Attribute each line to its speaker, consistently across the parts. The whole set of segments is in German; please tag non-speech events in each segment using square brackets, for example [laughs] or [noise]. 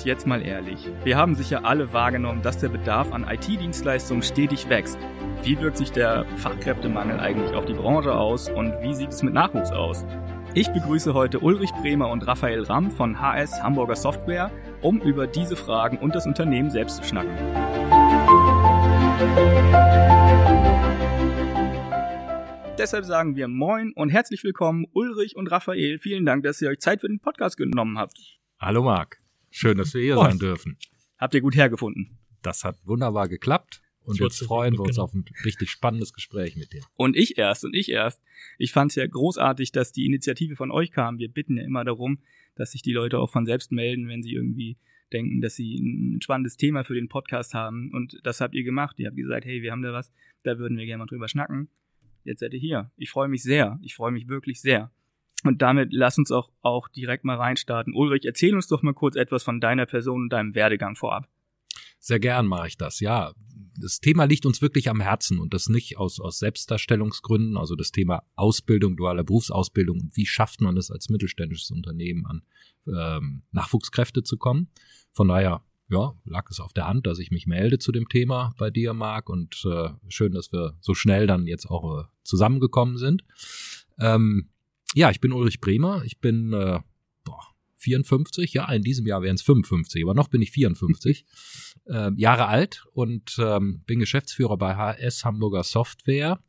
Speaker 1: Und jetzt mal ehrlich, wir haben sicher alle wahrgenommen, dass der Bedarf an IT-Dienstleistungen stetig wächst. Wie wirkt sich der Fachkräftemangel eigentlich auf die Branche aus und wie sieht es mit Nachwuchs aus? Ich begrüße heute Ulrich Bremer und Raphael Ramm von HS Hamburger Software, um über diese Fragen und das Unternehmen selbst zu schnacken. Deshalb sagen wir Moin und herzlich willkommen, Ulrich und Raphael. Vielen Dank, dass ihr euch Zeit für den Podcast genommen habt.
Speaker 2: Hallo Marc. Schön, dass wir hier sein dürfen.
Speaker 1: Habt ihr gut hergefunden?
Speaker 2: Das hat wunderbar geklappt. Und jetzt freuen wir uns genau. auf ein richtig spannendes Gespräch mit dir.
Speaker 1: Und ich erst, und ich erst. Ich fand es ja großartig, dass die Initiative von euch kam. Wir bitten ja immer darum, dass sich die Leute auch von selbst melden, wenn sie irgendwie denken, dass sie ein spannendes Thema für den Podcast haben. Und das habt ihr gemacht. Ihr habt gesagt, hey, wir haben da was, da würden wir gerne mal drüber schnacken. Jetzt seid ihr hier. Ich freue mich sehr. Ich freue mich wirklich sehr. Und damit lass uns auch, auch direkt mal reinstarten. Ulrich, erzähl uns doch mal kurz etwas von deiner Person und deinem Werdegang vorab.
Speaker 2: Sehr gern mache ich das, ja. Das Thema liegt uns wirklich am Herzen und das nicht aus, aus Selbstdarstellungsgründen, also das Thema Ausbildung, duale Berufsausbildung und wie schafft man es als mittelständisches Unternehmen an ähm, Nachwuchskräfte zu kommen. Von daher, ja, lag es auf der Hand, dass ich mich melde zu dem Thema bei dir, Marc, und äh, schön, dass wir so schnell dann jetzt auch äh, zusammengekommen sind. Ähm, ja, ich bin Ulrich Bremer. Ich bin äh, boah, 54. Ja, in diesem Jahr wären es 55, aber noch bin ich 54 [laughs] äh, Jahre alt und ähm, bin Geschäftsführer bei HS Hamburger Software.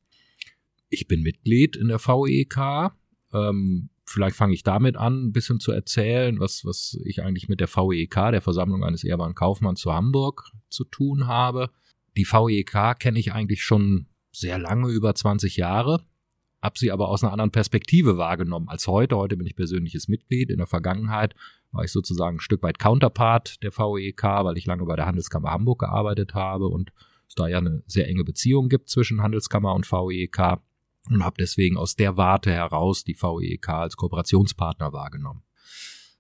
Speaker 2: Ich bin Mitglied in der VEK. Ähm, vielleicht fange ich damit an, ein bisschen zu erzählen, was, was ich eigentlich mit der VEK, der Versammlung eines ehrbaren Kaufmanns zu Hamburg, zu tun habe. Die VEK kenne ich eigentlich schon sehr lange, über 20 Jahre habe sie aber aus einer anderen Perspektive wahrgenommen als heute. Heute bin ich persönliches Mitglied. In der Vergangenheit war ich sozusagen ein Stück weit Counterpart der VEK, weil ich lange bei der Handelskammer Hamburg gearbeitet habe und es da ja eine sehr enge Beziehung gibt zwischen Handelskammer und VEK und habe deswegen aus der Warte heraus die VEK als Kooperationspartner wahrgenommen.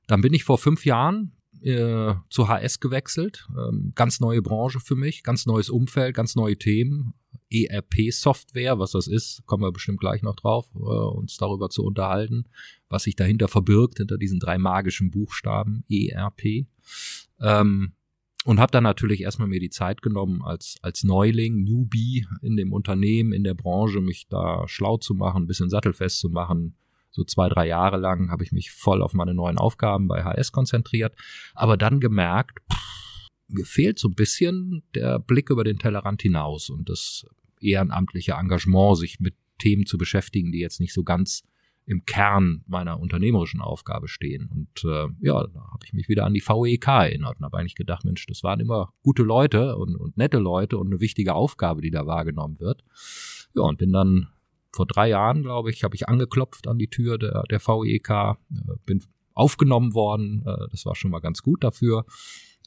Speaker 2: Dann bin ich vor fünf Jahren äh, zu HS gewechselt. Ähm, ganz neue Branche für mich, ganz neues Umfeld, ganz neue Themen. ERP-Software, was das ist, kommen wir bestimmt gleich noch drauf, äh, uns darüber zu unterhalten, was sich dahinter verbirgt, hinter diesen drei magischen Buchstaben ERP. Ähm, und habe dann natürlich erstmal mir die Zeit genommen, als, als Neuling, Newbie in dem Unternehmen, in der Branche, mich da schlau zu machen, ein bisschen sattelfest zu machen. So zwei, drei Jahre lang habe ich mich voll auf meine neuen Aufgaben bei HS konzentriert, aber dann gemerkt, pff, mir fehlt so ein bisschen der Blick über den Tellerrand hinaus und das ehrenamtliche Engagement, sich mit Themen zu beschäftigen, die jetzt nicht so ganz im Kern meiner unternehmerischen Aufgabe stehen. Und äh, ja, da habe ich mich wieder an die VEK erinnert und habe eigentlich gedacht, Mensch, das waren immer gute Leute und, und nette Leute und eine wichtige Aufgabe, die da wahrgenommen wird. Ja, und bin dann vor drei Jahren, glaube ich, habe ich angeklopft an die Tür der, der VEK, äh, bin aufgenommen worden. Äh, das war schon mal ganz gut dafür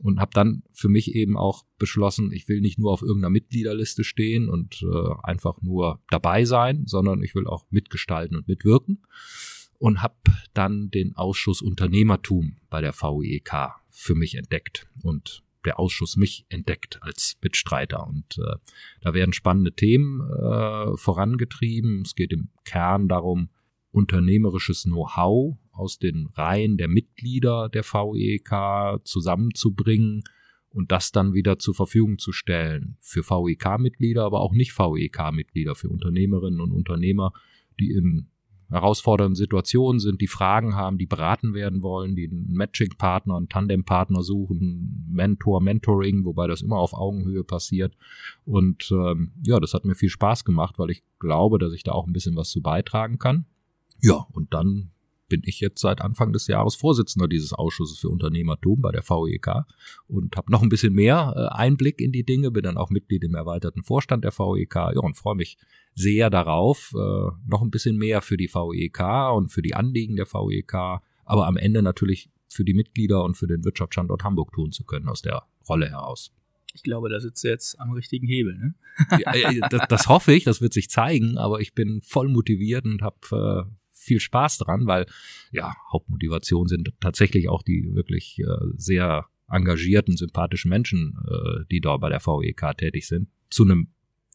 Speaker 2: und habe dann für mich eben auch beschlossen, ich will nicht nur auf irgendeiner Mitgliederliste stehen und äh, einfach nur dabei sein, sondern ich will auch mitgestalten und mitwirken und habe dann den Ausschuss Unternehmertum bei der VEK für mich entdeckt und der Ausschuss mich entdeckt als Mitstreiter und äh, da werden spannende Themen äh, vorangetrieben. Es geht im Kern darum, unternehmerisches Know-how aus den Reihen der Mitglieder der VEK zusammenzubringen und das dann wieder zur Verfügung zu stellen für VEK-Mitglieder, aber auch nicht VEK-Mitglieder, für Unternehmerinnen und Unternehmer, die in herausfordernden Situationen sind, die Fragen haben, die beraten werden wollen, die einen Matching-Partner, einen Tandem-Partner suchen, Mentor, Mentoring, wobei das immer auf Augenhöhe passiert. Und ähm, ja, das hat mir viel Spaß gemacht, weil ich glaube, dass ich da auch ein bisschen was zu beitragen kann. Ja, und dann bin ich jetzt seit Anfang des Jahres Vorsitzender dieses Ausschusses für Unternehmertum bei der VEK und habe noch ein bisschen mehr äh, Einblick in die Dinge, bin dann auch Mitglied im erweiterten Vorstand der VEK ja, und freue mich sehr darauf, äh, noch ein bisschen mehr für die VEK und für die Anliegen der VEK, aber am Ende natürlich für die Mitglieder und für den Wirtschaftsstandort Hamburg tun zu können aus der Rolle heraus.
Speaker 1: Ich glaube, da sitzt du jetzt am richtigen Hebel. Ne?
Speaker 2: ja, das, das, hoffe ich, das wird sich zeigen, aber ich bin voll motiviert und habe äh, viel Spaß dran, weil ja, Hauptmotivation sind tatsächlich auch die wirklich äh, sehr engagierten, sympathischen Menschen, äh, die dort bei der VEK tätig sind, zu einem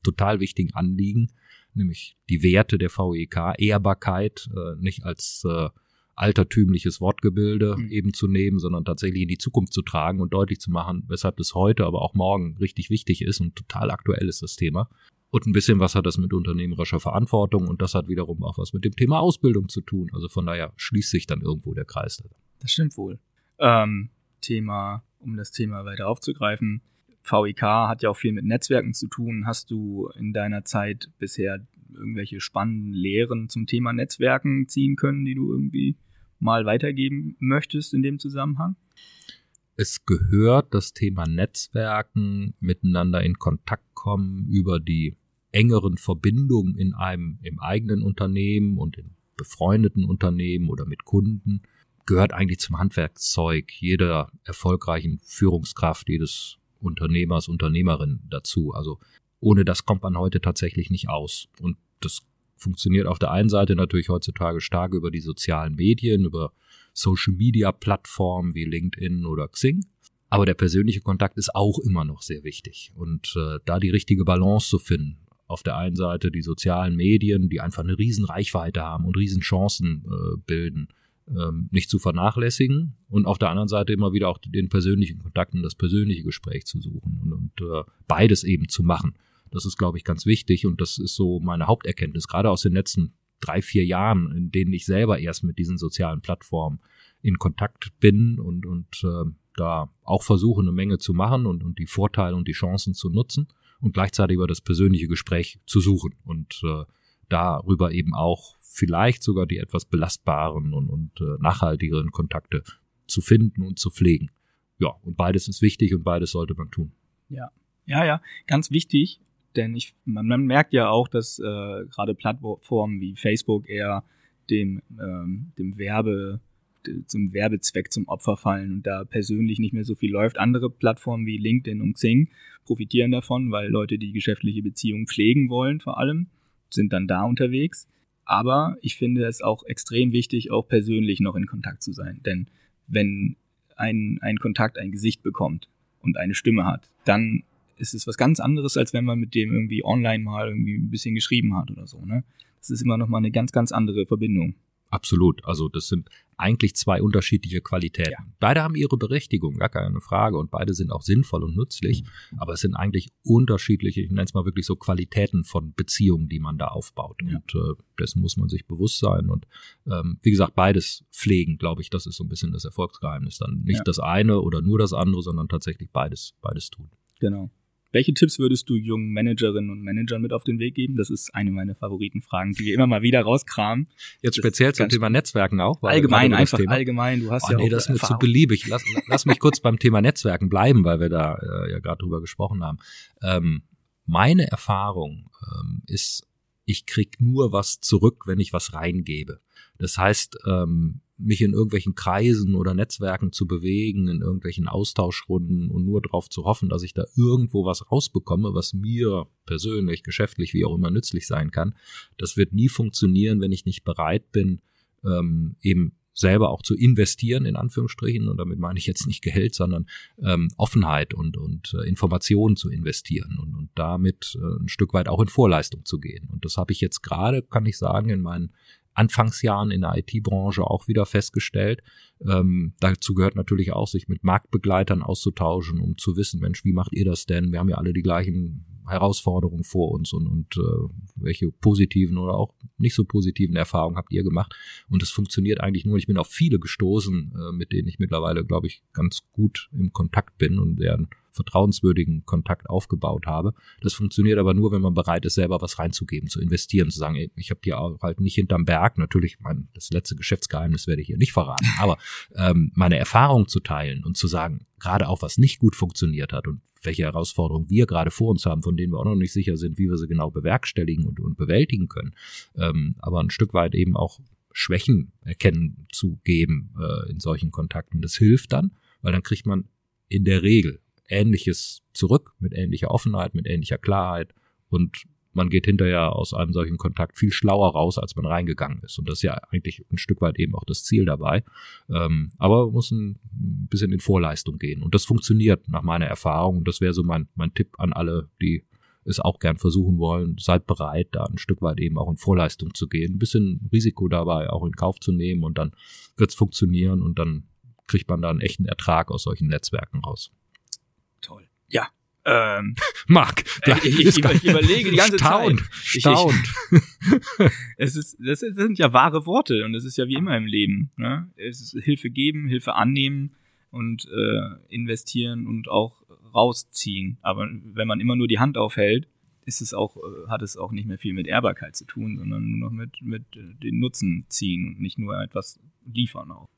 Speaker 2: total wichtigen Anliegen, nämlich die Werte der VEK, Ehrbarkeit, äh, nicht als äh, altertümliches Wortgebilde
Speaker 1: Mhm.
Speaker 2: eben zu nehmen, sondern tatsächlich in die Zukunft zu tragen und deutlich zu machen, weshalb das heute, aber auch morgen richtig wichtig ist und total aktuell ist das Thema. Und ein bisschen was hat das mit unternehmerischer Verantwortung und das hat wiederum auch was mit dem Thema Ausbildung zu tun. Also von daher schließt sich dann irgendwo der Kreis.
Speaker 1: Das stimmt wohl. Ähm, Thema, um das Thema weiter aufzugreifen. VIK hat ja auch viel mit Netzwerken zu tun. Hast du in deiner Zeit bisher irgendwelche spannenden Lehren zum Thema Netzwerken ziehen können, die du irgendwie mal weitergeben möchtest in dem Zusammenhang?
Speaker 2: Es gehört das Thema Netzwerken, miteinander in Kontakt kommen über die engeren Verbindungen in einem, im eigenen Unternehmen und in befreundeten Unternehmen oder mit Kunden, gehört eigentlich zum Handwerkszeug jeder erfolgreichen Führungskraft, jedes Unternehmers, Unternehmerin dazu. Also ohne das kommt man heute tatsächlich nicht aus. Und das funktioniert auf der einen Seite natürlich heutzutage stark über die sozialen Medien, über Social Media Plattformen wie LinkedIn oder Xing. Aber der persönliche Kontakt ist auch immer noch sehr wichtig. Und äh, da die richtige Balance zu finden, auf der einen Seite die sozialen Medien, die einfach eine riesen Reichweite haben und riesen Chancen äh, bilden, ähm, nicht zu vernachlässigen und auf der anderen Seite immer wieder auch den persönlichen Kontakt und das persönliche Gespräch zu suchen und, und äh, beides eben zu machen. Das ist, glaube ich, ganz wichtig und das ist so meine Haupterkenntnis, gerade aus den letzten drei, vier Jahren, in denen ich selber erst mit diesen sozialen Plattformen in Kontakt bin und, und äh, da auch versuche, eine Menge zu machen und, und die Vorteile und die Chancen zu nutzen und gleichzeitig über das persönliche Gespräch zu suchen und äh, darüber eben auch vielleicht sogar die etwas belastbaren und, und äh, nachhaltigeren Kontakte zu finden und zu pflegen. Ja, und beides ist wichtig und beides sollte man tun.
Speaker 1: Ja, ja, ja, ganz wichtig, denn ich, man, man merkt ja auch, dass äh, gerade Plattformen wie Facebook eher dem, ähm, dem Werbe, zum Werbezweck zum Opfer fallen und da persönlich nicht mehr so viel läuft. Andere Plattformen wie LinkedIn und Xing profitieren davon, weil Leute die geschäftliche Beziehung pflegen wollen, vor allem, sind dann da unterwegs. Aber ich finde es auch extrem wichtig, auch persönlich noch in Kontakt zu sein. Denn wenn ein, ein Kontakt ein Gesicht bekommt und eine Stimme hat, dann ist es was ganz anderes, als wenn man mit dem irgendwie online mal irgendwie ein bisschen geschrieben hat oder so. Ne? Das ist immer noch mal eine ganz, ganz andere Verbindung.
Speaker 2: Absolut. Also das sind eigentlich zwei unterschiedliche Qualitäten.
Speaker 1: Ja.
Speaker 2: Beide haben ihre Berechtigung, gar keine Frage. Und beide sind auch sinnvoll und nützlich. Aber es sind eigentlich unterschiedliche, ich nenne es mal wirklich so Qualitäten von Beziehungen, die man da aufbaut.
Speaker 1: Ja.
Speaker 2: Und äh, dessen muss man sich bewusst sein. Und ähm, wie gesagt, beides pflegen, glaube ich, das ist so ein bisschen das Erfolgsgeheimnis. Dann nicht
Speaker 1: Ja.
Speaker 2: das eine oder nur das andere, sondern tatsächlich beides, beides tun.
Speaker 1: Genau. Welche Tipps würdest du jungen Managerinnen und Managern mit auf den Weg geben? Das ist eine meiner Favoritenfragen, die wir immer mal wieder rauskramen.
Speaker 2: Jetzt speziell zum Thema Netzwerken auch.
Speaker 1: allgemein, einfach allgemein. Du hast
Speaker 2: Oh,
Speaker 1: ja
Speaker 2: nee,
Speaker 1: auch
Speaker 2: das ist mir zu beliebig. Lass, lass mich kurz beim Thema Netzwerken bleiben, weil wir da äh, ja gerade drüber gesprochen haben. Ähm, meine Erfahrung ähm, ist, ich krieg nur was zurück, wenn ich was reingebe. Das heißt, ähm, mich in irgendwelchen Kreisen oder Netzwerken zu bewegen, in irgendwelchen Austauschrunden und nur darauf zu hoffen, dass ich da irgendwo was rausbekomme, was mir persönlich, geschäftlich, wie auch immer nützlich sein kann, das wird nie funktionieren, wenn ich nicht bereit bin, ähm, eben selber auch zu investieren, in Anführungsstrichen, und damit meine ich jetzt nicht Geld, sondern ähm, Offenheit und, und äh, Informationen zu investieren und, und damit äh, ein Stück weit auch in Vorleistung zu gehen. Und das habe ich jetzt gerade, kann ich sagen, in meinen Anfangsjahren in der IT-Branche auch wieder festgestellt. Ähm, dazu gehört natürlich auch, sich mit Marktbegleitern auszutauschen, um zu wissen, Mensch, wie macht ihr das denn? Wir haben ja alle die gleichen Herausforderungen vor uns und, und äh, welche positiven oder auch nicht so positiven Erfahrungen habt ihr gemacht? Und es funktioniert eigentlich nur. Ich bin auf viele gestoßen, äh, mit denen ich mittlerweile, glaube ich, ganz gut im Kontakt bin und deren vertrauenswürdigen Kontakt aufgebaut habe. Das funktioniert aber nur, wenn man bereit ist, selber was reinzugeben, zu investieren, zu sagen, ich habe hier halt nicht hinterm Berg, natürlich, mein, das letzte Geschäftsgeheimnis werde ich hier nicht verraten, aber ähm, meine Erfahrung zu teilen und zu sagen, gerade auch was nicht gut funktioniert hat und welche Herausforderungen wir gerade vor uns haben, von denen wir auch noch nicht sicher sind, wie wir sie genau bewerkstelligen und, und bewältigen können, ähm, aber ein Stück weit eben auch Schwächen erkennen zu geben äh, in solchen Kontakten. Das hilft dann, weil dann kriegt man in der Regel Ähnliches zurück, mit ähnlicher Offenheit, mit ähnlicher Klarheit und man geht hinterher aus einem solchen Kontakt viel schlauer raus, als man reingegangen ist. Und das ist ja eigentlich ein Stück weit eben auch das Ziel dabei. Ähm, aber man muss ein bisschen in Vorleistung gehen. Und das funktioniert nach meiner Erfahrung. Und das wäre so mein, mein Tipp an alle, die es auch gern versuchen wollen, seid bereit, da ein Stück weit eben auch in Vorleistung zu gehen, ein bisschen Risiko dabei auch in Kauf zu nehmen und dann wird's funktionieren und dann kriegt man da einen echten Ertrag aus solchen Netzwerken raus.
Speaker 1: Toll. Ja. Ähm, [laughs]
Speaker 2: Marc,
Speaker 1: ich, ich, ich überlege die ganze
Speaker 2: staunt,
Speaker 1: Zeit. Ich-
Speaker 2: Staunt. [laughs]
Speaker 1: Es ist, das sind ja wahre Worte und das ist ja wie immer im Leben. Ne? Es ist Hilfe geben, Hilfe annehmen und äh, investieren und auch rausziehen. Aber wenn man immer nur die Hand aufhält, ist es auch, äh, hat es auch nicht mehr viel mit Ehrbarkeit zu tun, sondern nur noch mit, mit äh, den Nutzen ziehen und nicht nur etwas liefern auch.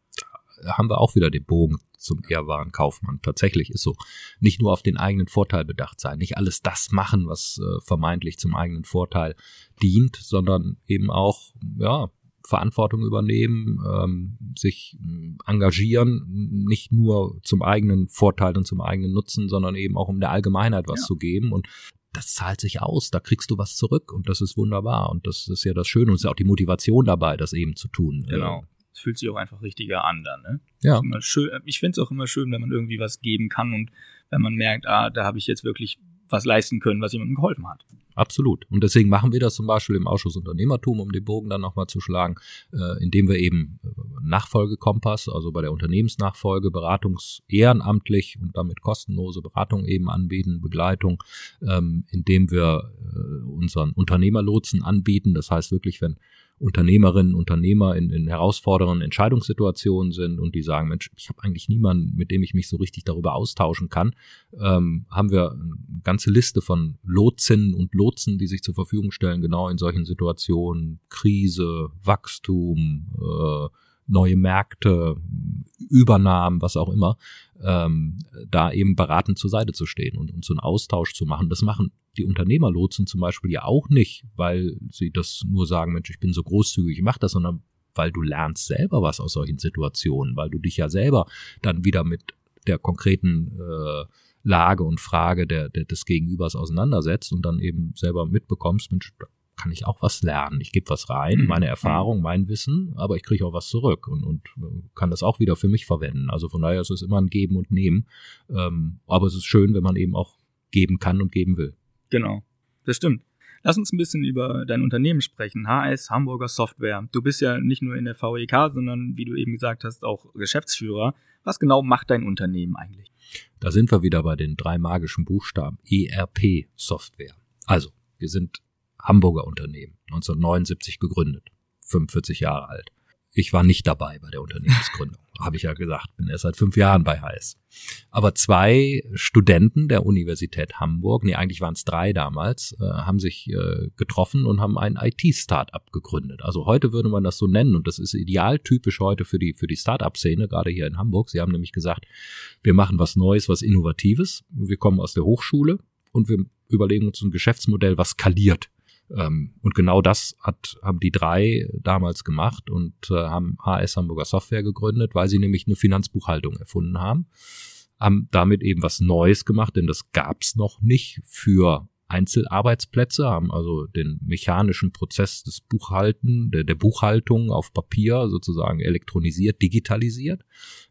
Speaker 2: Haben wir auch wieder den Bogen zum ehrwahren Kaufmann. Tatsächlich ist so. Nicht nur auf den eigenen Vorteil bedacht sein, nicht alles das machen, was äh, vermeintlich zum eigenen Vorteil dient, sondern eben auch, ja, Verantwortung übernehmen, ähm, sich mh, engagieren, nicht nur zum eigenen Vorteil und zum eigenen Nutzen, sondern eben auch um der Allgemeinheit was
Speaker 1: Ja.
Speaker 2: zu geben und das zahlt sich aus, da kriegst du was zurück und das ist wunderbar und das ist ja das Schöne und es ist ja auch die Motivation dabei, das eben zu tun.
Speaker 1: Genau. Es fühlt sich auch einfach richtiger an dann, ne?
Speaker 2: Ja.
Speaker 1: Schön, ich finde es auch immer schön, wenn man irgendwie was geben kann und wenn man merkt, ah, da habe ich jetzt wirklich was leisten können, was jemandem geholfen hat.
Speaker 2: Absolut. Und deswegen machen wir das zum Beispiel im Ausschuss Unternehmertum, um den Bogen dann nochmal zu schlagen, äh, indem wir eben äh, Nachfolgekompass, also bei der Unternehmensnachfolge, Beratungs ehrenamtlich und damit kostenlose Beratung eben anbieten, Begleitung, ähm, indem wir äh, unseren Unternehmerlotsen anbieten. Das heißt wirklich, wenn Unternehmerinnen, Unternehmer in, in herausfordernden Entscheidungssituationen sind und die sagen, Mensch, ich habe eigentlich niemanden, mit dem ich mich so richtig darüber austauschen kann, ähm, haben wir eine ganze Liste von Lotsinnen und Lotsen, die sich zur Verfügung stellen, genau in solchen Situationen, Krise, Wachstum, äh, neue Märkte, Übernahmen, was auch immer, ähm, da eben beratend zur Seite zu stehen und, und so einen Austausch zu machen. Das machen die Unternehmerlotsen zum Beispiel ja auch nicht, weil sie das nur sagen, Mensch, ich bin so großzügig, ich mach das, sondern weil du lernst selber was aus solchen Situationen, weil du dich ja selber dann wieder mit der konkreten äh, Lage und Frage der, der, des Gegenübers auseinandersetzt und dann eben selber mitbekommst, Mensch, da kann ich auch was lernen. Ich gebe was rein,
Speaker 1: Mhm.
Speaker 2: meine Erfahrung, mein Wissen, aber ich kriege auch was zurück und, und äh, kann das auch wieder für mich verwenden. Also von daher ist es immer ein Geben und Nehmen. Ähm, aber es ist schön, wenn man eben auch geben kann und geben will.
Speaker 1: Genau, das stimmt. Lass uns ein bisschen über dein Unternehmen sprechen. HS Hamburger Software. Du bist ja nicht nur in der VEK, sondern wie du eben gesagt hast, auch Geschäftsführer. Was genau macht dein Unternehmen eigentlich?
Speaker 2: Da sind wir wieder bei den drei magischen Buchstaben ERP Software. Also, wir sind Hamburger Unternehmen, 1979 gegründet, 45 Jahre alt. Ich war nicht dabei bei der Unternehmensgründung, [laughs] habe ich ja gesagt, bin erst seit fünf Jahren bei HS. Aber zwei Studenten der Universität Hamburg, nee, eigentlich waren es drei damals, äh, haben sich äh, getroffen und haben ein IT-Startup gegründet. Also heute würde man das so nennen und das ist idealtypisch heute für die, für die Startup-Szene, gerade hier in Hamburg. Sie haben nämlich gesagt, wir machen was Neues, was Innovatives. Wir kommen aus der Hochschule und wir überlegen uns ein Geschäftsmodell, was skaliert. Ähm, Und genau das hat, haben die drei damals gemacht und äh, haben HS Hamburger Software gegründet, weil sie nämlich eine Finanzbuchhaltung erfunden haben. Haben damit eben was Neues gemacht, denn das gab's noch nicht für Einzelarbeitsplätze, haben also den mechanischen Prozess des Buchhalten, der, der Buchhaltung auf Papier sozusagen elektronisiert, digitalisiert,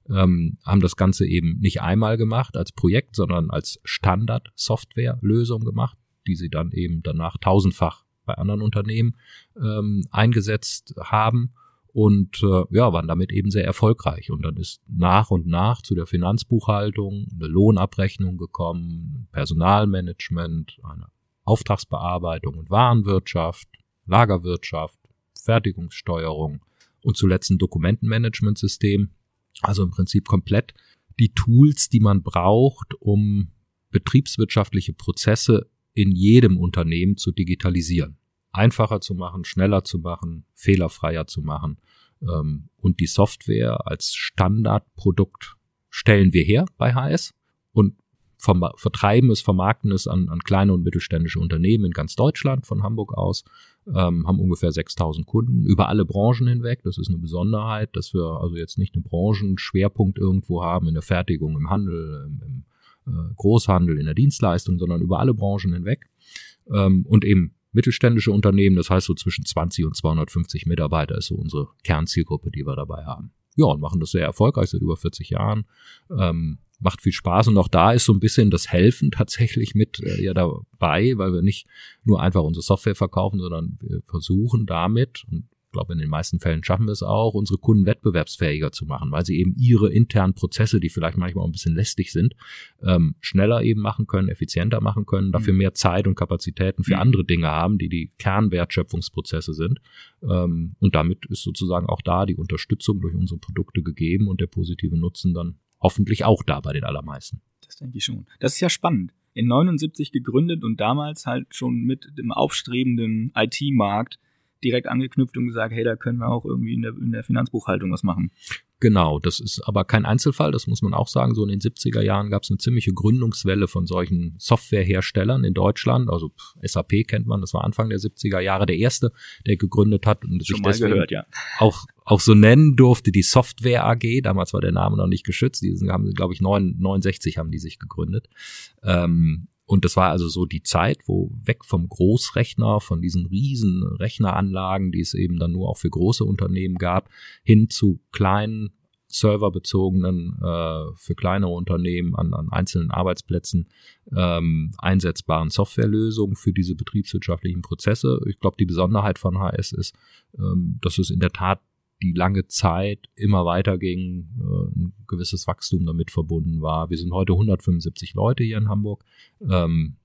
Speaker 2: ähm, haben das Ganze eben nicht einmal gemacht als Projekt, sondern als Standard-Software-Lösung gemacht, die sie dann eben danach tausendfach bei anderen Unternehmen ähm, eingesetzt haben und äh, ja, waren damit eben sehr erfolgreich. Und dann ist nach und nach zu der Finanzbuchhaltung eine Lohnabrechnung gekommen, Personalmanagement, eine Auftragsbearbeitung und Warenwirtschaft, Lagerwirtschaft, Fertigungssteuerung und zuletzt ein Dokumentenmanagementsystem. Also im Prinzip komplett die Tools, die man braucht, um betriebswirtschaftliche Prozesse in jedem Unternehmen zu digitalisieren. Einfacher zu machen, schneller zu machen, fehlerfreier zu machen. Ähm, Und die Software als Standardprodukt stellen wir her bei HS und vertreiben es, vermarkten es an, an kleine und mittelständische Unternehmen in ganz Deutschland von Hamburg aus, ähm, haben ungefähr 6000 Kunden über alle Branchen hinweg. Das ist eine Besonderheit, dass wir also jetzt nicht einen Branchenschwerpunkt irgendwo haben in der Fertigung, im Handel, im, im äh, Großhandel, in der Dienstleistung, sondern über alle Branchen hinweg. Ähm, und eben mittelständische Unternehmen, das heißt so zwischen 20 und 250 Mitarbeiter ist so unsere Kernzielgruppe, die wir dabei haben. Ja, und machen das sehr erfolgreich seit über 40 Jahren. Ähm, macht viel Spaß und auch da ist so ein bisschen das Helfen tatsächlich mit äh, ja dabei, weil wir nicht nur einfach unsere Software verkaufen, sondern wir versuchen damit und ich glaube, in den meisten Fällen schaffen wir es auch, unsere Kunden wettbewerbsfähiger zu machen, weil sie eben ihre internen Prozesse, die vielleicht manchmal auch ein bisschen lästig sind, ähm, schneller eben machen können, effizienter machen können, dafür mhm. mehr Zeit und Kapazitäten für mhm. andere Dinge haben, die die Kernwertschöpfungsprozesse sind. Ähm, und damit ist sozusagen auch da die Unterstützung durch unsere Produkte gegeben und der positive Nutzen dann hoffentlich auch da bei den allermeisten.
Speaker 1: Das denke ich schon. Das ist ja spannend. In 79 gegründet und damals halt schon mit dem aufstrebenden IT-Markt direkt angeknüpft und gesagt, hey, da können wir auch irgendwie in der, in der Finanzbuchhaltung was machen.
Speaker 2: Genau, das ist aber kein Einzelfall, das muss man auch sagen. So in den 70er Jahren gab es eine ziemliche Gründungswelle von solchen Softwareherstellern in Deutschland. Also SAP kennt man, das war Anfang der 70er Jahre der erste, der gegründet hat und
Speaker 1: sich deswegen gehört, ja.
Speaker 2: auch auch so nennen durfte, die Software AG. Damals war der Name noch nicht geschützt. Die haben, glaube ich, 69 haben die sich gegründet. Ähm, und das war also so die Zeit, wo weg vom Großrechner, von diesen riesen Rechneranlagen, die es eben dann nur auch für große Unternehmen gab, hin zu kleinen serverbezogenen, äh, für kleinere Unternehmen an, an einzelnen Arbeitsplätzen ähm, einsetzbaren Softwarelösungen für diese betriebswirtschaftlichen Prozesse. Ich glaube, die Besonderheit von HS ist, ähm, dass es in der Tat die lange Zeit immer weiter ging, äh, ein gewisses Wachstum damit verbunden war. Wir sind heute 175 Leute hier in Hamburg, ähm,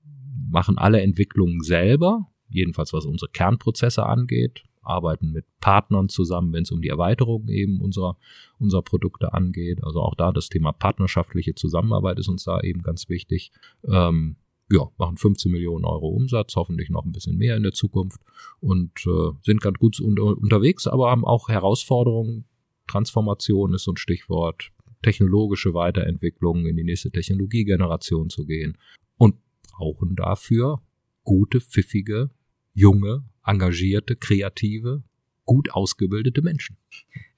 Speaker 2: machen alle Entwicklungen selber, jedenfalls was unsere Kernprozesse angeht, arbeiten mit Partnern zusammen, wenn es um die Erweiterung eben unserer, unserer Produkte angeht. Also auch da das Thema partnerschaftliche Zusammenarbeit ist uns da eben ganz wichtig. Ähm, ja, machen 15 Millionen Euro Umsatz, hoffentlich noch ein bisschen mehr in der Zukunft und äh, sind ganz gut unter, unterwegs, aber haben auch Herausforderungen. Transformation ist so ein Stichwort, technologische Weiterentwicklung in die nächste Technologiegeneration zu gehen und brauchen dafür gute, pfiffige, junge, engagierte, kreative, gut ausgebildete Menschen.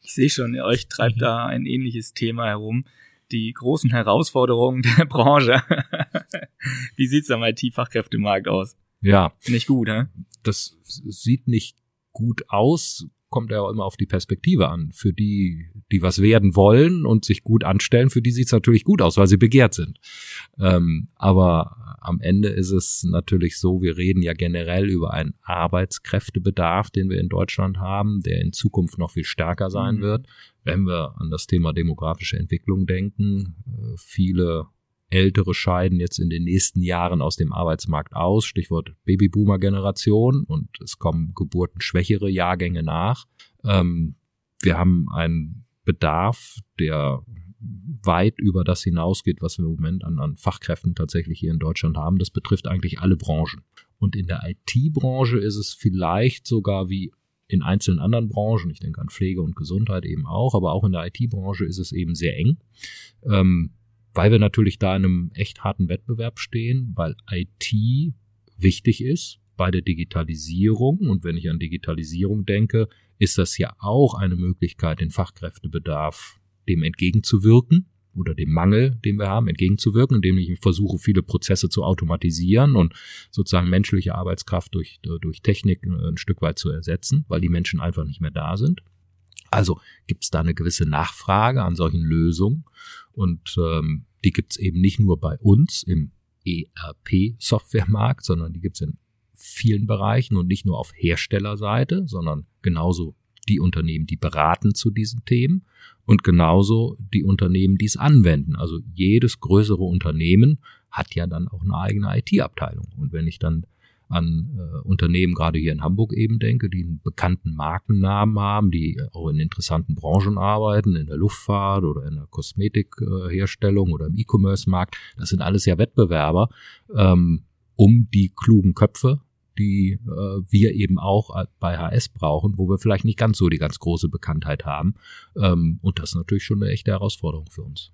Speaker 1: Ich sehe schon, euch treibt mhm. da ein ähnliches Thema herum die großen Herausforderungen der [laughs] Branche. Wie sieht's am IT-Fachkräftemarkt aus?
Speaker 2: Ja.
Speaker 1: Nicht gut, hä?
Speaker 2: Das sieht nicht gut aus, kommt ja auch immer auf die Perspektive an. Für die, die was werden wollen und sich gut anstellen, für die sieht's natürlich gut aus, weil sie begehrt sind. Ähm, aber am Ende ist es natürlich so, wir reden ja generell über einen Arbeitskräftebedarf, den wir in Deutschland haben, der in Zukunft noch viel stärker sein mhm. wird. Wenn wir an das Thema demografische Entwicklung denken, äh, viele Ältere scheiden jetzt in den nächsten Jahren aus dem Arbeitsmarkt aus, Stichwort Babyboomer-Generation und es kommen geburtenschwächere Jahrgänge nach. Ähm, wir haben einen Bedarf, der weit über das hinausgeht, was wir im Moment an, an Fachkräften tatsächlich hier in Deutschland haben. Das betrifft eigentlich alle Branchen. Und in der IT-Branche ist es vielleicht sogar wie in einzelnen anderen Branchen, ich denke an Pflege und Gesundheit eben auch, aber auch in der IT-Branche ist es eben sehr eng. Ähm, weil wir natürlich da in einem echt harten Wettbewerb stehen, weil IT wichtig ist bei der Digitalisierung. Und wenn ich an Digitalisierung denke, ist das ja auch eine Möglichkeit, den Fachkräftebedarf dem entgegenzuwirken oder dem Mangel, den wir haben, entgegenzuwirken, indem ich versuche, viele Prozesse zu automatisieren und sozusagen menschliche Arbeitskraft durch, durch Technik ein Stück weit zu ersetzen, weil die Menschen einfach nicht mehr da sind. Also gibt es da eine gewisse Nachfrage an solchen Lösungen und ähm, die gibt es eben nicht nur bei uns im ERP-Softwaremarkt, sondern die gibt es in vielen Bereichen und nicht nur auf Herstellerseite, sondern genauso die Unternehmen, die beraten zu diesen Themen und genauso die Unternehmen, die es anwenden. Also jedes größere Unternehmen hat ja dann auch eine eigene IT-Abteilung. Und wenn ich dann an äh, Unternehmen gerade hier in Hamburg eben denke, die einen bekannten Markennamen haben, die auch in interessanten Branchen arbeiten, in der Luftfahrt oder in der Kosmetikherstellung äh, oder im E-Commerce-Markt. Das sind alles ja Wettbewerber ähm, um die klugen Köpfe, die äh, wir eben auch bei HS brauchen, wo wir vielleicht nicht ganz so die ganz große Bekanntheit haben. Ähm, und das ist natürlich schon eine echte Herausforderung für uns.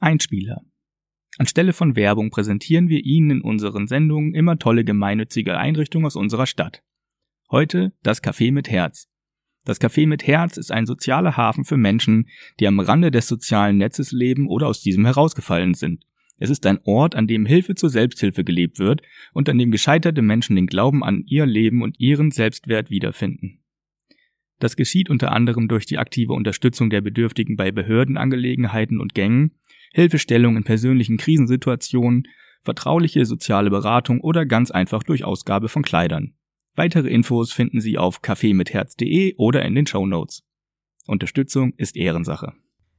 Speaker 1: Einspieler. Anstelle von Werbung präsentieren wir Ihnen in unseren Sendungen immer tolle gemeinnützige Einrichtungen aus unserer Stadt. Heute das Café mit Herz. Das Café mit Herz ist ein sozialer Hafen für Menschen, die am Rande des sozialen Netzes leben oder aus diesem herausgefallen sind. Es ist ein Ort, an dem Hilfe zur Selbsthilfe gelebt wird und an dem gescheiterte Menschen den Glauben an ihr Leben und ihren Selbstwert wiederfinden. Das geschieht unter anderem durch die aktive Unterstützung der Bedürftigen bei Behördenangelegenheiten und Gängen, Hilfestellung in persönlichen Krisensituationen, vertrauliche soziale Beratung oder ganz einfach durch Ausgabe von Kleidern. Weitere Infos finden Sie auf kaffeemitherz.de oder in den Show Notes. Unterstützung ist Ehrensache.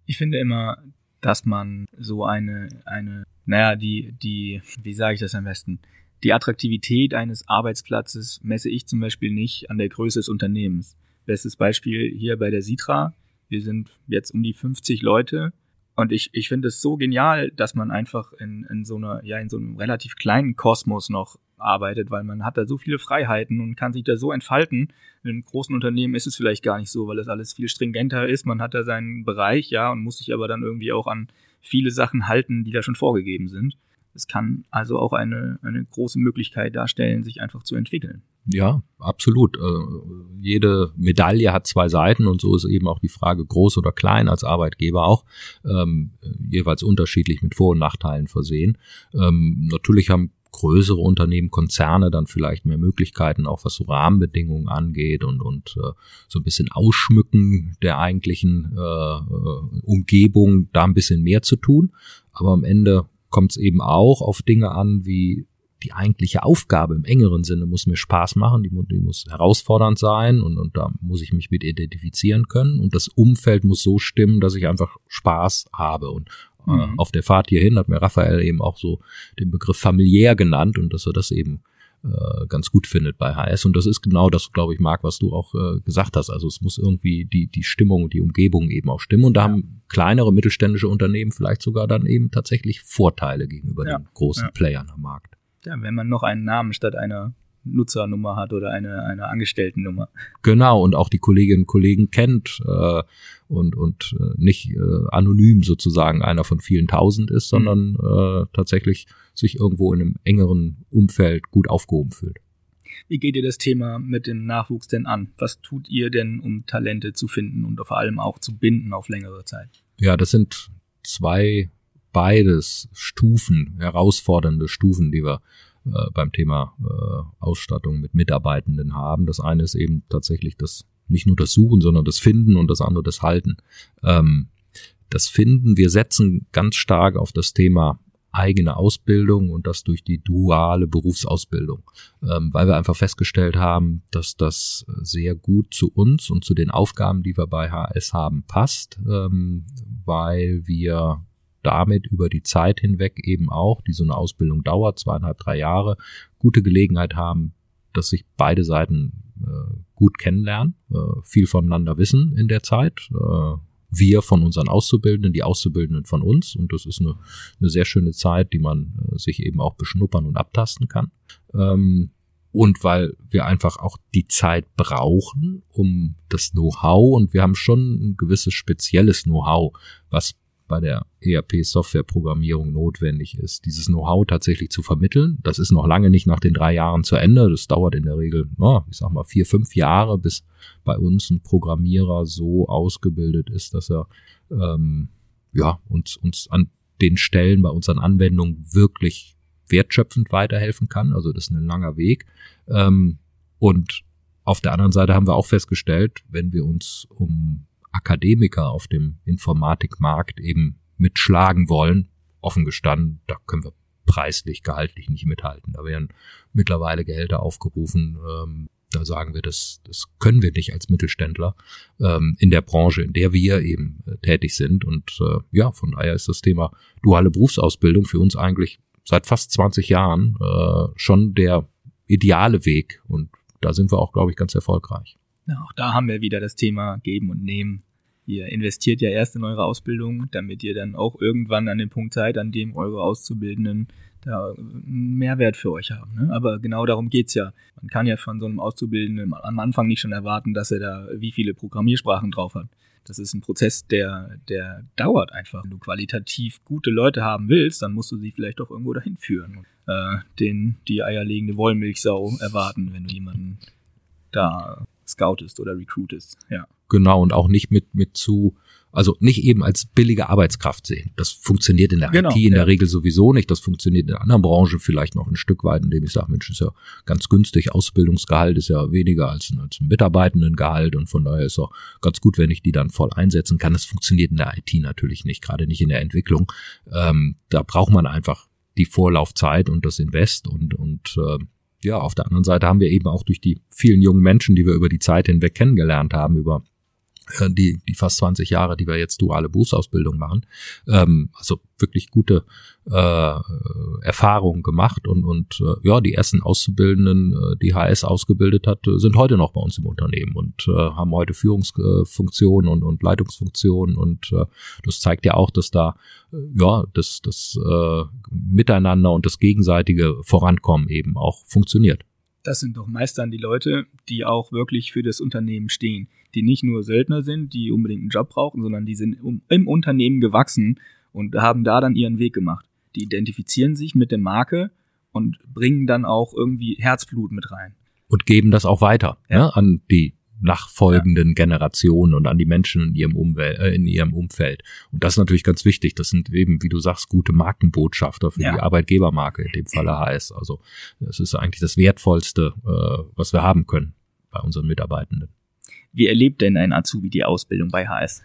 Speaker 1: Ich finde immer, dass man so eine, eine, naja, die, die, wie sage ich das am besten? Die Attraktivität eines Arbeitsplatzes messe ich zum Beispiel nicht an der Größe des Unternehmens. Bestes Beispiel hier bei der Sitra. Wir sind jetzt um die 50 Leute und ich, ich finde es so genial, dass man einfach in, in so einer, ja, in so einem relativ kleinen Kosmos noch arbeitet, weil man hat da so viele Freiheiten und kann sich da so entfalten. In großen Unternehmen ist es vielleicht gar nicht so, weil das alles viel stringenter ist. Man hat da seinen Bereich, ja, und muss sich aber dann irgendwie auch an viele Sachen halten, die da schon vorgegeben sind. Es kann also auch eine, eine große Möglichkeit darstellen, sich einfach zu entwickeln.
Speaker 2: Ja, absolut. Äh, jede Medaille hat zwei Seiten und so ist eben auch die Frage groß oder klein als Arbeitgeber auch ähm, jeweils unterschiedlich mit Vor- und Nachteilen versehen. Ähm, natürlich haben größere Unternehmen, Konzerne dann vielleicht mehr Möglichkeiten, auch was so Rahmenbedingungen angeht und, und äh, so ein bisschen Ausschmücken der eigentlichen äh, äh Umgebung, da ein bisschen mehr zu tun. Aber am Ende kommt es eben auch auf Dinge an, wie die eigentliche Aufgabe im engeren Sinne muss mir Spaß machen, die, die muss herausfordernd sein und, und da muss ich mich mit identifizieren können und das Umfeld muss so stimmen, dass ich einfach Spaß habe und äh, mhm. auf der Fahrt hierhin hat mir Raphael eben auch so den Begriff familiär genannt und dass er das eben äh, ganz gut findet bei HS. Und das ist genau das, glaube ich, Marc, was du auch äh, gesagt hast. Also es muss irgendwie die, die Stimmung, die Umgebung eben auch stimmen. Und da ja. haben kleinere mittelständische Unternehmen vielleicht sogar dann eben tatsächlich Vorteile gegenüber ja. den großen ja. Playern am Markt.
Speaker 1: Ja, wenn man noch einen Namen statt einer Nutzernummer hat oder eine, eine Angestelltennummer.
Speaker 2: Genau, und auch die Kolleginnen und Kollegen kennt äh, und, und äh, nicht äh, anonym sozusagen einer von vielen tausend ist, mhm. sondern äh, tatsächlich sich irgendwo in einem engeren Umfeld gut aufgehoben fühlt.
Speaker 1: Wie geht ihr das Thema mit dem Nachwuchs denn an? Was tut ihr denn, um Talente zu finden und vor allem auch zu binden auf längere Zeit?
Speaker 2: Ja, das sind zwei beides Stufen, herausfordernde Stufen, die wir äh, beim Thema äh, Ausstattung mit Mitarbeitenden haben. Das eine ist eben tatsächlich das, nicht nur das Suchen, sondern das Finden und das andere das Halten. Ähm, das Finden, wir setzen ganz stark auf das Thema eigene Ausbildung und das durch die duale Berufsausbildung, ähm, weil wir einfach festgestellt haben, dass das sehr gut zu uns und zu den Aufgaben, die wir bei HS haben, passt, ähm, weil wir damit über die Zeit hinweg eben auch, die so eine Ausbildung dauert, zweieinhalb, drei Jahre, gute Gelegenheit haben, dass sich beide Seiten äh, gut kennenlernen, äh, viel voneinander wissen in der Zeit. Äh, wir von unseren Auszubildenden, die Auszubildenden von uns. Und das ist eine, eine sehr schöne Zeit, die man äh, sich eben auch beschnuppern und abtasten kann. Ähm, und weil wir einfach auch die Zeit brauchen, um das Know-how, und wir haben schon ein gewisses spezielles Know-how, was bei der ERP-Software-Programmierung notwendig ist, dieses Know-how tatsächlich zu vermitteln. Das ist noch lange nicht nach den drei Jahren zu Ende. Das dauert in der Regel, na, ich sag mal, vier, fünf Jahre, bis bei uns ein Programmierer so ausgebildet ist, dass er ähm, ja uns, uns an den Stellen bei unseren Anwendungen wirklich wertschöpfend weiterhelfen kann. Also das ist ein langer Weg. Ähm, und auf der anderen Seite haben wir auch festgestellt, wenn wir uns um Akademiker auf dem Informatikmarkt eben mitschlagen wollen, offen gestanden, da können wir preislich, gehaltlich nicht mithalten. Da werden mittlerweile Gehälter aufgerufen. Ähm, da sagen wir, das, das können wir nicht als Mittelständler ähm, in der Branche, in der wir eben äh, tätig sind. Und äh, ja, von daher ist das Thema duale Berufsausbildung für uns eigentlich seit fast 20 Jahren äh, schon der ideale Weg. Und da sind wir auch, glaube ich, ganz erfolgreich.
Speaker 1: Ja, auch da haben wir wieder das Thema Geben und Nehmen. Ihr investiert ja erst in eure Ausbildung, damit ihr dann auch irgendwann an den Punkt seid, an dem eure Auszubildenden da einen Mehrwert für euch haben. Ne? Aber genau darum geht's ja. Man kann ja von so einem Auszubildenden am Anfang nicht schon erwarten, dass er da wie viele Programmiersprachen drauf hat. Das ist ein Prozess, der, der dauert einfach. Wenn du qualitativ gute Leute haben willst, dann musst du sie vielleicht auch irgendwo dahin führen. Äh, den die eierlegende Wollmilchsau erwarten, wenn du jemanden da scoutest oder recruitest. Ja.
Speaker 2: Genau, und auch nicht mit, mit zu Also nicht eben als billige Arbeitskraft sehen. Das funktioniert in der
Speaker 1: Genau,
Speaker 2: IT in
Speaker 1: ja.
Speaker 2: der Regel sowieso nicht. Das funktioniert in der anderen Branche vielleicht noch ein Stück weit, indem ich sage, Mensch, ist ja ganz günstig. Ausbildungsgehalt ist ja weniger als ein, als ein Mitarbeitendengehalt und von daher ist auch ganz gut, wenn ich die dann voll einsetzen kann. Das funktioniert in der IT natürlich nicht, gerade nicht in der Entwicklung. Ähm, da braucht man einfach die Vorlaufzeit und das Invest und, und äh, ja, auf der anderen Seite haben wir eben auch durch die vielen jungen Menschen, die wir über die Zeit hinweg kennengelernt haben, über die, die fast 20 Jahre, die wir jetzt duale Berufsausbildung machen, ähm, also wirklich gute äh, Erfahrungen gemacht und, und äh, ja, die ersten Auszubildenden, äh, die HS ausgebildet hat, äh, sind heute noch bei uns im Unternehmen und äh, haben heute Führungsfunktionen und, und Leitungsfunktionen und äh, das zeigt ja auch, dass da äh, ja das, das äh, Miteinander und das gegenseitige Vorankommen eben auch funktioniert.
Speaker 1: Das sind doch meist dann die Leute, die auch wirklich für das Unternehmen stehen, die nicht nur Söldner sind, die unbedingt einen Job brauchen, sondern die sind im Unternehmen gewachsen und haben da dann ihren Weg gemacht. Die identifizieren sich mit der Marke und bringen dann auch irgendwie Herzblut mit rein.
Speaker 2: und geben das auch weiter
Speaker 1: Ja.
Speaker 2: ne, an die nachfolgenden Generationen und an die Menschen in ihrem, Umwelt, äh, in ihrem Umfeld. Und das ist natürlich ganz wichtig. Das sind eben, wie du sagst, gute Markenbotschafter für
Speaker 1: Ja.
Speaker 2: die Arbeitgebermarke, in dem Falle HS. Also das ist eigentlich das Wertvollste, äh, was wir haben können bei unseren Mitarbeitenden.
Speaker 1: Wie erlebt denn ein Azubi die Ausbildung bei HS?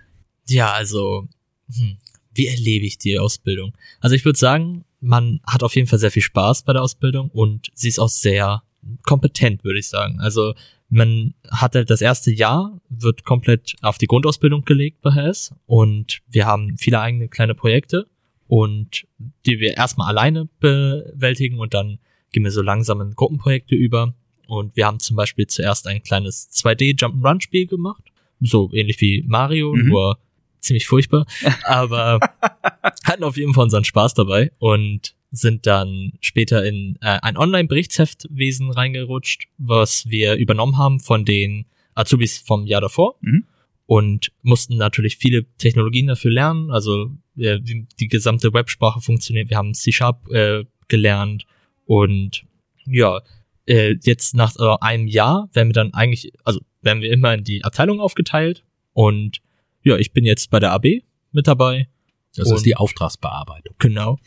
Speaker 3: Ja, also, hm, wie erlebe ich die Ausbildung? Also ich würde sagen, man hat auf jeden Fall sehr viel Spaß bei der Ausbildung und sie ist auch sehr kompetent, würde ich sagen. Also man hat halt das erste Jahr, wird komplett auf die Grundausbildung gelegt bei HS und wir haben viele eigene kleine Projekte und die wir erstmal alleine bewältigen und dann gehen wir so langsam in Gruppenprojekte über. Und wir haben zum Beispiel zuerst ein kleines 2D Jump'n'Run-Spiel gemacht, so ähnlich wie Mario,
Speaker 1: Mhm.
Speaker 3: nur ziemlich furchtbar, aber [laughs] hatten auf jeden Fall unseren Spaß dabei und sind dann später in äh, ein Online-Berichtsheftwesen reingerutscht, was wir übernommen haben von den Azubis vom Jahr davor
Speaker 1: Mhm.
Speaker 3: und mussten natürlich viele Technologien dafür lernen, also äh, wie die gesamte Websprache funktioniert. Wir haben C-Sharp äh, gelernt und ja, äh, jetzt nach äh, einem Jahr werden wir dann eigentlich, also werden wir immer in die Abteilung aufgeteilt und ja, ich bin jetzt bei der AB mit dabei
Speaker 2: Das
Speaker 3: Und-
Speaker 2: ist die Auftragsbearbeitung.
Speaker 3: Genau.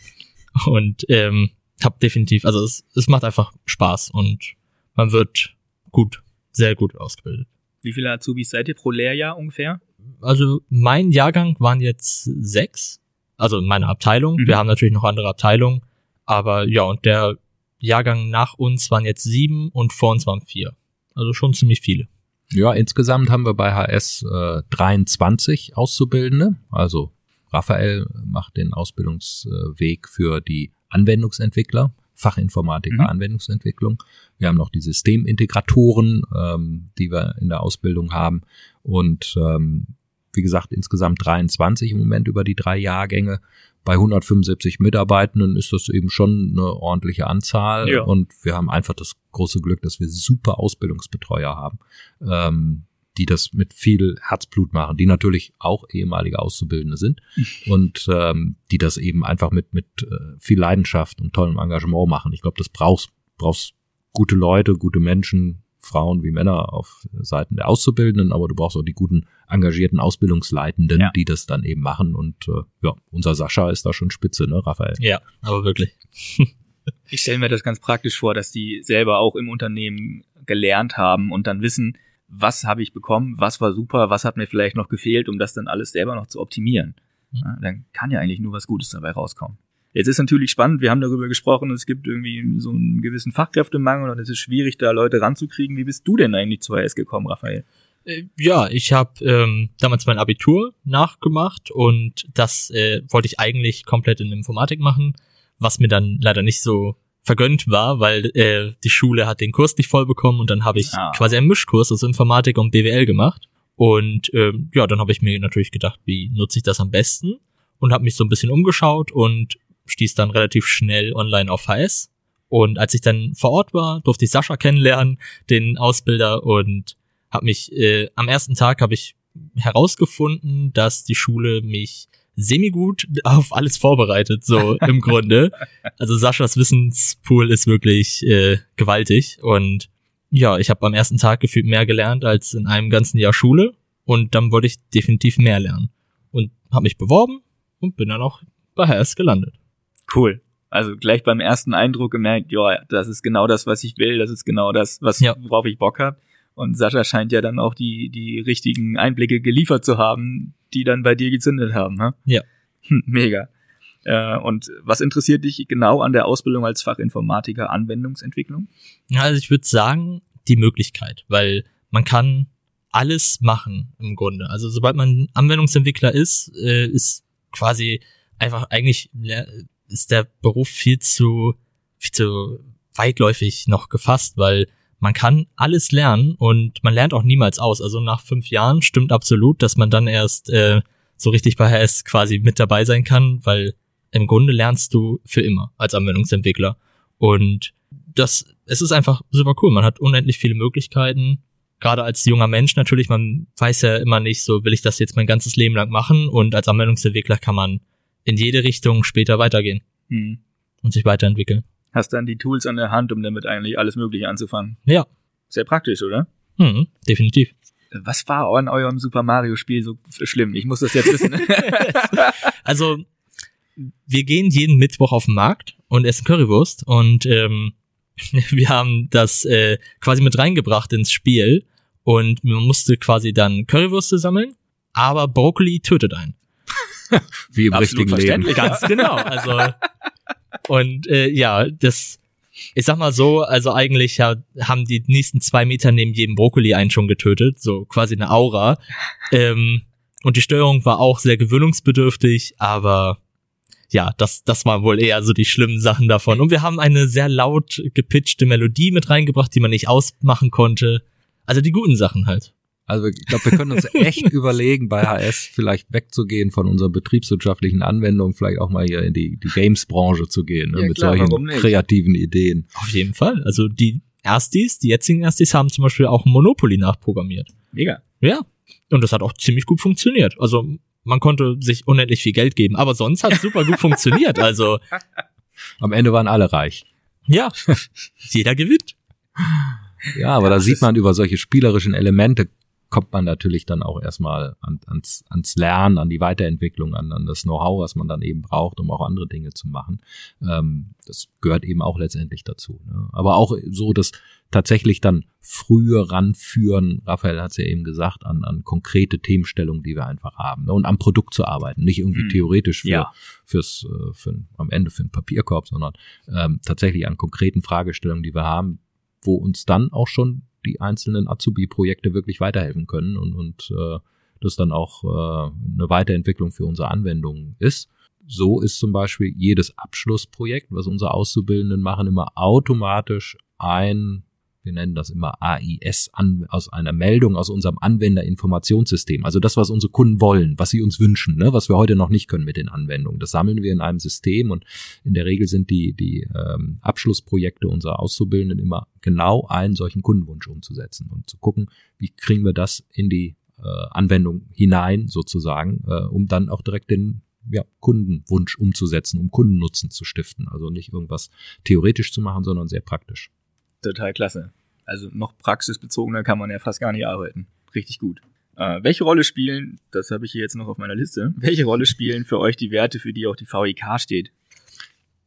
Speaker 3: Und ähm, hab definitiv, also es, es macht einfach Spaß und man wird gut, sehr gut ausgebildet.
Speaker 1: Wie viele Azubis seid ihr pro Lehrjahr ungefähr?
Speaker 3: Also mein Jahrgang waren jetzt sechs, also in meiner Abteilung.
Speaker 1: Mhm.
Speaker 3: Wir haben natürlich noch andere Abteilungen, aber ja, und der Jahrgang nach uns waren jetzt sieben und vor uns waren vier. Also schon ziemlich viele.
Speaker 2: Ja, insgesamt haben wir bei HS äh, 23 Auszubildende. Also Raphael macht den Ausbildungsweg für die Anwendungsentwickler, Fachinformatiker,
Speaker 1: Mhm.
Speaker 2: Anwendungsentwicklung. Wir haben noch die Systemintegratoren, ähm, die wir in der Ausbildung haben. Und ähm, wie gesagt, insgesamt 23 im Moment über die drei Jahrgänge. Bei 175 Mitarbeitenden ist das eben schon eine ordentliche Anzahl.
Speaker 1: Ja.
Speaker 2: Und wir haben einfach das große Glück, dass wir super Ausbildungsbetreuer haben, ähm, die das mit viel Herzblut machen, die natürlich auch ehemalige Auszubildende sind und ähm, die das eben einfach mit, mit äh, viel Leidenschaft und tollem Engagement machen. Ich glaube, das brauchst, brauchst gute Leute, gute Menschen, Frauen wie Männer auf Seiten der Auszubildenden, aber du brauchst auch die guten, engagierten Ausbildungsleitenden,
Speaker 1: Ja.
Speaker 2: die das dann eben machen. Und äh, ja, unser Sascha ist da schon spitze, ne, Raphael?
Speaker 3: Ja, aber wirklich. [laughs]
Speaker 1: Ich stelle mir das ganz praktisch vor, dass die selber auch im Unternehmen gelernt haben und dann wissen, was habe ich bekommen, was war super, was hat mir vielleicht noch gefehlt, um das dann alles selber noch zu optimieren.
Speaker 3: Mhm.
Speaker 1: Ja, dann kann ja eigentlich nur was Gutes dabei rauskommen. Jetzt ist natürlich spannend, wir haben darüber gesprochen, es gibt irgendwie so einen gewissen Fachkräftemangel und es ist schwierig, da Leute ranzukriegen. Wie bist du denn eigentlich zu HS gekommen, Raphael?
Speaker 3: Äh, Ja, ich habe ähm, damals mein Abitur nachgemacht und das äh, wollte ich eigentlich komplett in Informatik machen, was mir dann leider nicht so vergönnt war, weil äh, die Schule hat den Kurs nicht voll bekommen und dann habe ich
Speaker 1: Ah.
Speaker 3: quasi einen Mischkurs aus Informatik und BWL gemacht. Und ähm, ja, dann habe ich mir natürlich gedacht, wie nutze ich das am besten und habe mich so ein bisschen umgeschaut und stieß dann relativ schnell online auf HS. Und als ich dann vor Ort war, durfte ich Sascha kennenlernen, den Ausbilder, und habe mich äh, am ersten Tag habe ich herausgefunden, dass die Schule mich semi-gut auf alles vorbereitet, so [laughs] im Grunde. Also Saschas Wissenspool ist wirklich äh, gewaltig und ja, ich habe am ersten Tag gefühlt mehr gelernt als in einem ganzen Jahr Schule und dann wollte ich definitiv mehr lernen. und habe mich beworben und bin dann auch bei HS gelandet.
Speaker 1: Cool. Also gleich beim ersten Eindruck gemerkt, ja, das ist genau das, was ich will, das ist genau das, was
Speaker 3: Ja.
Speaker 1: worauf ich Bock habe. Und Sascha scheint ja dann auch die die richtigen Einblicke geliefert zu haben, die dann bei dir gezündet haben. Ne?
Speaker 3: Ja.
Speaker 1: Hm, mega. Äh, und was interessiert dich genau an der Ausbildung als Fachinformatiker Anwendungsentwicklung?
Speaker 3: Ja, Also ich würde sagen, die Möglichkeit, weil man kann alles machen im Grunde. Also sobald man Anwendungsentwickler ist, äh, ist quasi einfach eigentlich ist der Beruf viel zu viel zu weitläufig noch gefasst, weil man kann alles lernen und man lernt auch niemals aus. Also nach fünf Jahren stimmt absolut, dass man dann erst äh, so richtig bei HS quasi mit dabei sein kann, weil im Grunde lernst du für immer als Anwendungsentwickler. Und das, es ist einfach super cool. Man hat unendlich viele Möglichkeiten. Gerade als junger Mensch natürlich, man weiß ja immer nicht, so will ich das jetzt mein ganzes Leben lang machen. Und als Anwendungsentwickler kann man in jede Richtung später weitergehen
Speaker 1: Hm.
Speaker 3: und sich weiterentwickeln.
Speaker 1: Hast dann die Tools an der Hand, um damit eigentlich alles Mögliche anzufangen.
Speaker 3: Ja,
Speaker 1: Sehr praktisch, oder?
Speaker 3: hm, definitiv.
Speaker 1: Was war an eurem Super Mario Spiel so schlimm? Ich muss das jetzt wissen. [laughs]
Speaker 3: Also, wir gehen jeden Mittwoch auf den Markt und essen Currywurst und ähm, [laughs] wir haben das äh, quasi mit reingebracht ins Spiel und man musste quasi dann Currywürste sammeln, aber Brokkoli tötet einen. [laughs]
Speaker 2: Wie im
Speaker 1: Absolut
Speaker 2: richtigen Leben.
Speaker 1: verständlich.
Speaker 3: Ganz genau. Also und äh, ja, das ich sag mal so, also eigentlich ja, haben die nächsten zwei Meter neben jedem Brokkoli einen schon getötet, so quasi eine Aura. Ähm, und die Steuerung war auch sehr gewöhnungsbedürftig, aber ja, das, das waren wohl eher so die schlimmen Sachen davon. Und wir haben eine sehr laut gepitchte Melodie mit reingebracht, die man nicht ausmachen konnte. Also die guten Sachen halt.
Speaker 2: Also ich glaube, wir können uns [laughs] echt überlegen, bei HS vielleicht wegzugehen von unseren betriebswirtschaftlichen Anwendungen, vielleicht auch mal hier in die, die Games-Branche zu gehen, ne,
Speaker 1: Ja,
Speaker 2: mit
Speaker 1: klar,
Speaker 2: solchen kreativen Ideen.
Speaker 3: Auf jeden Fall. Also die Erstis, die jetzigen Erstis haben zum Beispiel auch Monopoly nachprogrammiert.
Speaker 1: Mega.
Speaker 3: Ja. Und das hat auch ziemlich gut funktioniert. Also man konnte sich unendlich viel Geld geben, aber sonst hat es super gut [laughs] funktioniert. Also
Speaker 2: Am Ende waren alle reich.
Speaker 3: ja, jeder gewinnt.
Speaker 2: Ja, aber da
Speaker 1: das
Speaker 2: sieht man über solche spielerischen Elemente kommt man natürlich dann auch erstmal an, ans, ans Lernen, an die Weiterentwicklung, an, an das Know-how, was man dann eben braucht, um auch andere Dinge zu machen. Ähm, das gehört eben auch letztendlich dazu. Ne? Aber auch so, dass tatsächlich dann früher ranführen, Raphael hat es ja eben gesagt, an, an konkrete Themenstellungen, die wir einfach haben. Ne? Und am Produkt zu arbeiten, nicht irgendwie
Speaker 1: Hm.
Speaker 2: theoretisch für,
Speaker 1: Ja.
Speaker 2: fürs, äh, für, am Ende für einen Papierkorb, sondern ähm, tatsächlich an konkreten Fragestellungen, die wir haben, wo uns dann auch schon die einzelnen Azubi-Projekte wirklich weiterhelfen können und, und äh, das dann auch äh, eine Weiterentwicklung für unsere Anwendungen ist. So ist zum Beispiel jedes Abschlussprojekt, was unsere Auszubildenden machen, immer automatisch ein, wir nennen das immer AIS, an, aus einer Meldung aus unserem Anwenderinformationssystem. Also das, was unsere Kunden wollen, was sie uns wünschen, ne, was wir heute noch nicht können mit den Anwendungen. Das sammeln wir in einem System und in der Regel sind die, die ähm, Abschlussprojekte unserer Auszubildenden immer genau einen solchen Kundenwunsch umzusetzen und zu gucken, wie kriegen wir das in die äh, Anwendung hinein sozusagen, äh, um dann auch direkt den ja, Kundenwunsch umzusetzen, um Kundennutzen zu stiften. Also nicht irgendwas theoretisch zu machen, sondern sehr praktisch.
Speaker 1: Total klasse. Also noch praxisbezogener kann man ja fast gar nicht arbeiten. Richtig gut. Äh, welche Rolle spielen, das habe ich hier jetzt noch auf meiner Liste, welche Rolle spielen für euch die Werte, für die auch die VIK steht?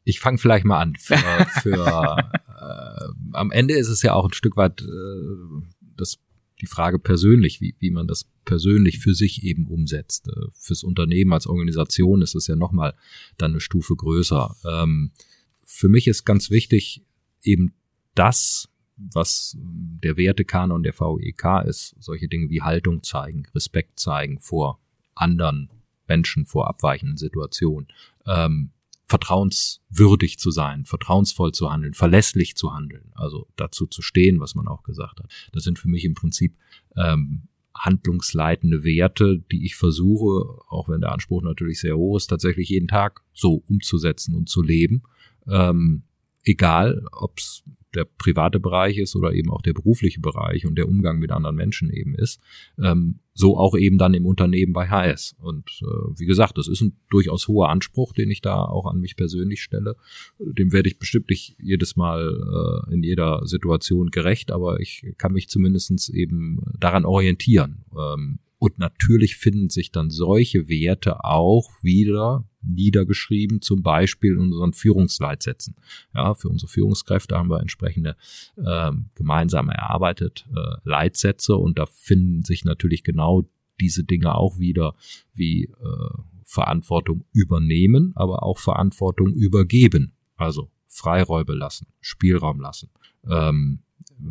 Speaker 2: Ich fange vielleicht mal an. Für, für [laughs] äh, am Ende ist es ja auch ein Stück weit äh, das die Frage persönlich, wie, wie man das persönlich für sich eben umsetzt. Äh, Fürs Unternehmen als Organisation ist es ja nochmal dann eine Stufe größer. Ähm, für mich ist ganz wichtig eben das, was der Wertekanon der VEK ist, solche Dinge wie Haltung zeigen, Respekt zeigen vor anderen Menschen, vor abweichenden Situationen. Ähm, vertrauenswürdig zu sein, vertrauensvoll zu handeln, verlässlich zu handeln, also dazu zu stehen, was man auch gesagt hat. Das sind für mich im Prinzip ähm, handlungsleitende Werte, die ich versuche, auch wenn der Anspruch natürlich sehr hoch ist, tatsächlich jeden Tag so umzusetzen und zu leben. Ähm, egal, ob es der private Bereich ist oder eben auch der berufliche Bereich und der Umgang mit anderen Menschen eben ist. Ähm, so auch eben dann im Unternehmen bei HS. Und äh, wie gesagt, das ist ein durchaus hoher Anspruch, den ich da auch an mich persönlich stelle. Dem werde ich bestimmt nicht jedes Mal äh, in jeder Situation gerecht, aber ich kann mich zumindestens eben daran orientieren. Ähm, Und natürlich finden sich dann solche Werte auch wieder niedergeschrieben, zum Beispiel in unseren Führungsleitsätzen. Ja, für unsere Führungskräfte haben wir entsprechende äh, gemeinsam erarbeitet äh, Leitsätze und da finden sich natürlich genau diese Dinge auch wieder wie äh, Verantwortung übernehmen, aber auch Verantwortung übergeben. Also Freiräume lassen, Spielraum lassen, ähm, äh,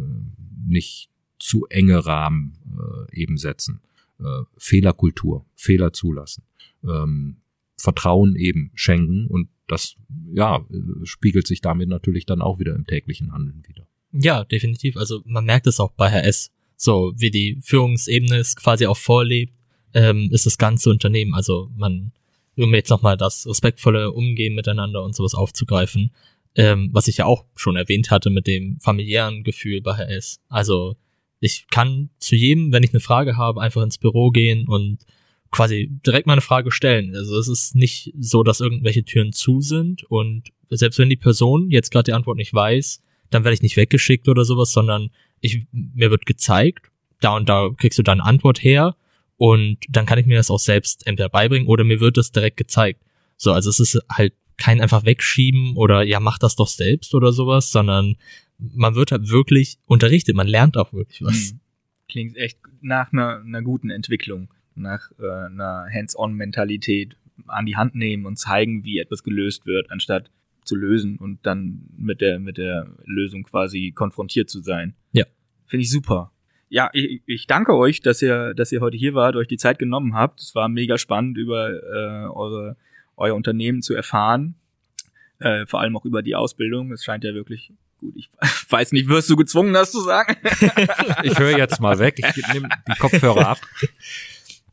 Speaker 2: nicht zu enge Rahmen äh, eben setzen, äh, Fehlerkultur, Fehler zulassen, ähm, Vertrauen eben schenken und das ja spiegelt sich damit natürlich dann auch wieder im täglichen Handeln wieder.
Speaker 3: Ja, definitiv. Also man merkt es auch bei HS, so wie die Führungsebene es quasi auch vorlebt, ähm, ist das ganze Unternehmen. Also man, um jetzt nochmal das respektvolle Umgehen miteinander und sowas aufzugreifen, ähm, was ich ja auch schon erwähnt hatte mit dem familiären Gefühl bei HS. Also ich kann zu jedem, wenn ich eine Frage habe, einfach ins Büro gehen und quasi direkt meine Frage stellen. Also es ist nicht so, dass irgendwelche Türen zu sind und selbst wenn die Person jetzt gerade die Antwort nicht weiß, dann werde ich nicht weggeschickt oder sowas, sondern ich, mir wird gezeigt, da und da kriegst du deine Antwort her und dann kann ich mir das auch selbst entweder beibringen oder mir wird das direkt gezeigt. So, also es ist halt kein einfach wegschieben oder ja, mach das doch selbst oder sowas, sondern man wird halt wirklich unterrichtet, man lernt auch wirklich was. Hm.
Speaker 1: Klingt echt nach einer, einer guten Entwicklung, nach äh, einer Hands-on-Mentalität an die Hand nehmen und zeigen, wie etwas gelöst wird, anstatt zu lösen und dann mit der, mit der Lösung quasi konfrontiert zu sein.
Speaker 3: Ja.
Speaker 1: Finde ich super. Ja, ich, ich danke euch, dass ihr, dass ihr heute hier wart, euch die Zeit genommen habt. Es war mega spannend, über äh, eure, euer Unternehmen zu erfahren. Äh, vor allem auch über die Ausbildung. Es scheint ja wirklich gut. Ich [laughs] weiß nicht, wirst du gezwungen, das zu sagen? [laughs]
Speaker 2: ich höre jetzt mal weg. Ich nehme die Kopfhörer ab. [laughs]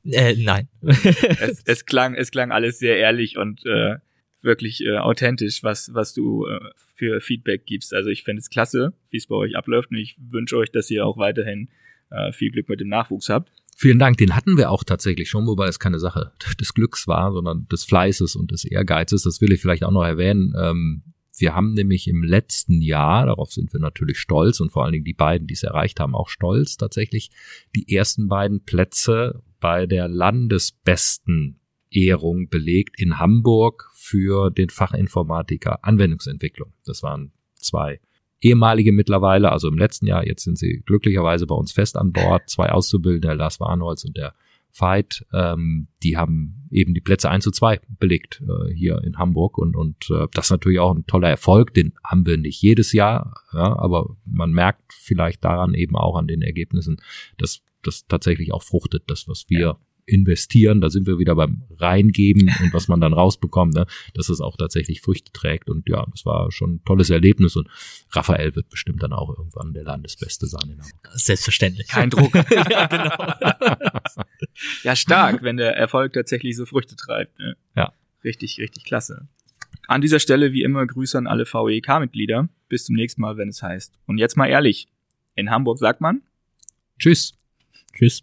Speaker 3: Äh, nein.
Speaker 1: es, es klang, es klang alles sehr ehrlich und äh, wirklich äh, authentisch, was, was du äh, für Feedback gibst. Also ich finde es klasse, wie es bei euch abläuft und ich wünsche euch, dass ihr auch weiterhin äh, viel Glück mit dem Nachwuchs habt.
Speaker 2: Vielen Dank, den hatten wir auch tatsächlich schon, wobei es keine Sache des Glücks war, sondern des Fleißes und des Ehrgeizes. Das will ich vielleicht auch noch erwähnen. Ähm, wir haben nämlich im letzten Jahr, darauf sind wir natürlich stolz und vor allen Dingen die beiden, die es erreicht haben, auch stolz, tatsächlich die ersten beiden Plätze bei der landesbesten Ehrung belegt in Hamburg für den Fachinformatiker Anwendungsentwicklung. Das waren zwei ehemalige mittlerweile, also im letzten Jahr, jetzt sind sie glücklicherweise bei uns fest an Bord, zwei Auszubildende, Lars Warnholz und der Veit, ähm, die haben eben die Plätze 1 zu 2 belegt äh, hier in Hamburg und, und äh, das ist natürlich auch ein toller Erfolg, den haben wir nicht jedes Jahr, ja, aber man merkt vielleicht daran eben auch an den Ergebnissen, dass das tatsächlich auch fruchtet, das, was wir ja investieren, da sind wir wieder beim Reingeben und was man dann rausbekommt, ne, dass es auch tatsächlich Früchte trägt. Und ja, das war schon ein tolles Erlebnis und Raphael wird bestimmt dann auch irgendwann der Landesbeste sein in Hamburg.
Speaker 3: Selbstverständlich.
Speaker 1: Kein Druck. [laughs] ja, genau. ja, stark, wenn der Erfolg tatsächlich so Früchte treibt. Ne?
Speaker 2: Ja.
Speaker 1: Richtig, richtig klasse. An dieser Stelle wie immer Grüße an alle VEK-Mitglieder. Bis zum nächsten Mal, wenn es heißt. Und jetzt mal ehrlich. In Hamburg sagt man
Speaker 2: Tschüss.
Speaker 3: Tschüss.